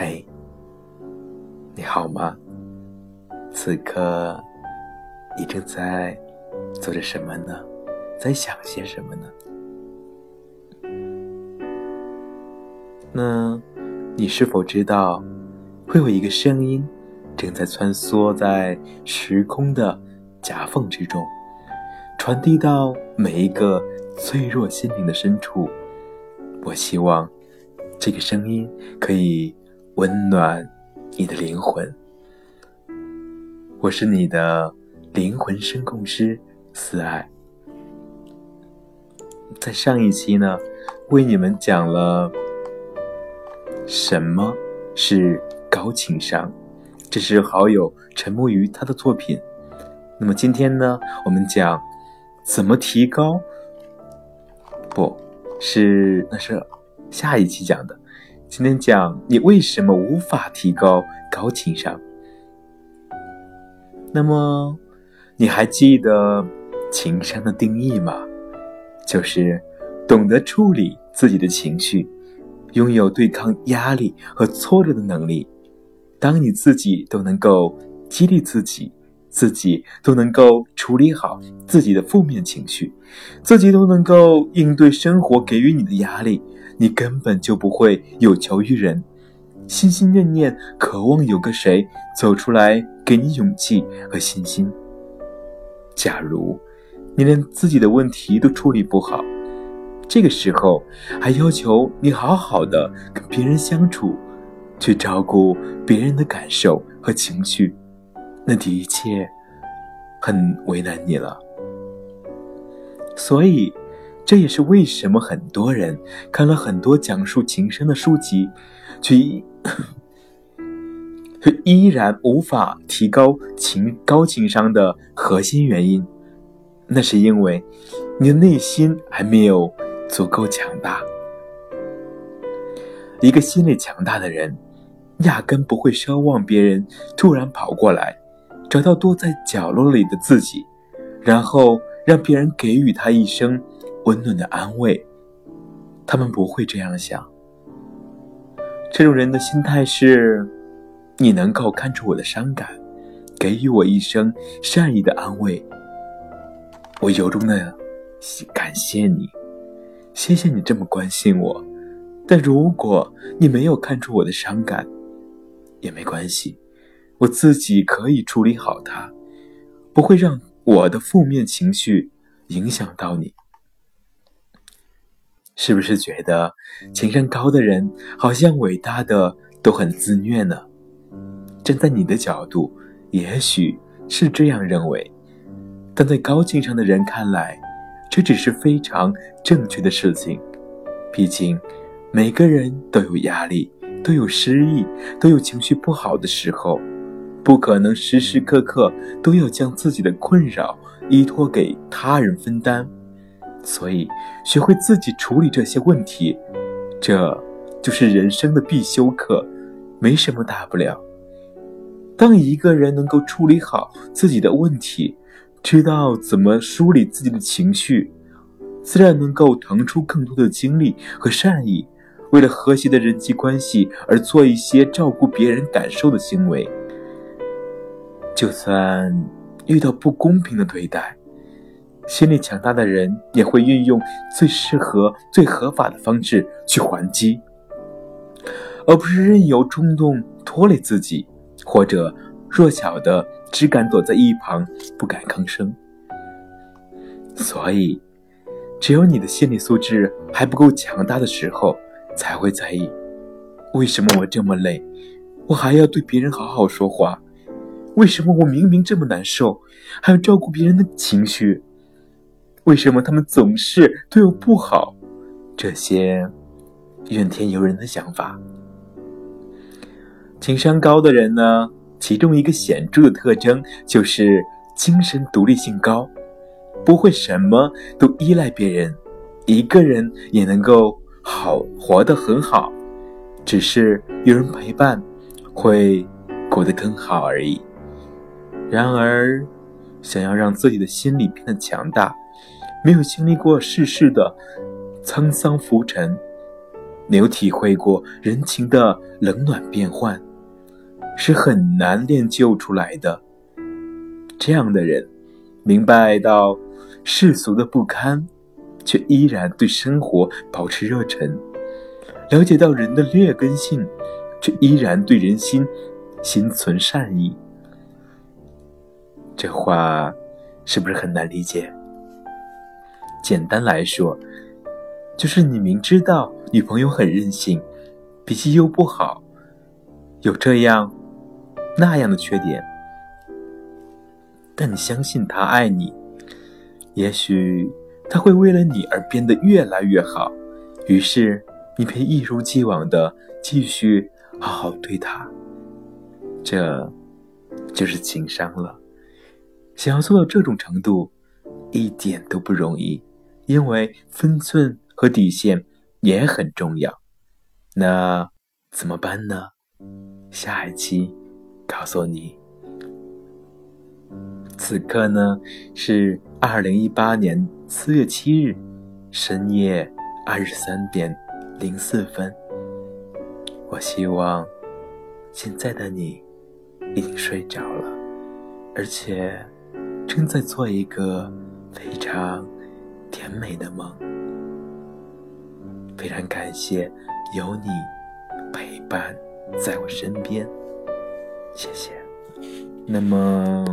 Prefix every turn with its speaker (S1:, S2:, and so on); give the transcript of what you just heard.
S1: 嘿，你好吗？此刻你正在做着什么呢？在想些什么呢？那你是否知道，会有一个声音正在穿梭在时空的夹缝之中，传递到每一个脆弱心灵的深处？我希望这个声音可以。温暖你的灵魂，我是你的灵魂声控师思爱。在上一期呢，为你们讲了什么是高情商，这是好友陈木鱼他的作品。那么今天呢，我们讲怎么提高，不是那是下一期讲的。今天讲你为什么无法提高高情商？那么你还记得情商的定义吗？就是懂得处理自己的情绪，拥有对抗压力和挫折的能力。当你自己都能够激励自己，自己都能够处理好自己的负面情绪，自己都能够应对生活给予你的压力。你根本就不会有求于人，心心念念渴望有个谁走出来给你勇气和信心。假如你连自己的问题都处理不好，这个时候还要求你好好的跟别人相处，去照顾别人的感受和情绪，那的确很为难你了。所以。这也是为什么很多人看了很多讲述情深的书籍，却却依然无法提高情高情商的核心原因。那是因为你的内心还没有足够强大。一个心理强大的人，压根不会奢望别人突然跑过来，找到躲在角落里的自己，然后让别人给予他一声。温暖的安慰，他们不会这样想。这种人的心态是：你能够看出我的伤感，给予我一声善意的安慰，我由衷的感谢你，谢谢你这么关心我。但如果你没有看出我的伤感，也没关系，我自己可以处理好它，不会让我的负面情绪影响到你。是不是觉得情商高的人好像伟大的都很自虐呢？站在你的角度，也许是这样认为，但在高情商的人看来，这只是非常正确的事情。毕竟，每个人都有压力，都有失意，都有情绪不好的时候，不可能时时刻刻都要将自己的困扰依托给他人分担。所以，学会自己处理这些问题，这就是人生的必修课，没什么大不了。当一个人能够处理好自己的问题，知道怎么梳理自己的情绪，自然能够腾出更多的精力和善意，为了和谐的人际关系而做一些照顾别人感受的行为。就算遇到不公平的对待，心理强大的人也会运用最适合、最合法的方式去还击，而不是任由冲动拖累自己，或者弱小的只敢躲在一旁不敢吭声。所以，只有你的心理素质还不够强大的时候，才会在意为什么我这么累，我还要对别人好好说话？为什么我明明这么难受，还要照顾别人的情绪？为什么他们总是对我不好？这些怨天尤人的想法。情商高的人呢，其中一个显著的特征就是精神独立性高，不会什么都依赖别人，一个人也能够好活得很好，只是有人陪伴，会过得更好而已。然而，想要让自己的心理变得强大。没有经历过世事的沧桑浮沉，没有体会过人情的冷暖变换，是很难练就出来的。这样的人，明白到世俗的不堪，却依然对生活保持热忱；了解到人的劣根性，却依然对人心心存善意。这话是不是很难理解？简单来说，就是你明知道女朋友很任性，脾气又不好，有这样那样的缺点。但你相信他爱你，也许他会为了你而变得越来越好，于是你便一如既往的继续好好对他。这，就是情商了。想要做到这种程度，一点都不容易，因为分寸和底线也很重要。那怎么办呢？下一期告诉你。此刻呢是二零一八年四月七日深夜二十三点零四分。我希望现在的你已经睡着了，而且正在做一个非常甜美的梦。非常感谢有你陪伴在我身边，谢谢。那么。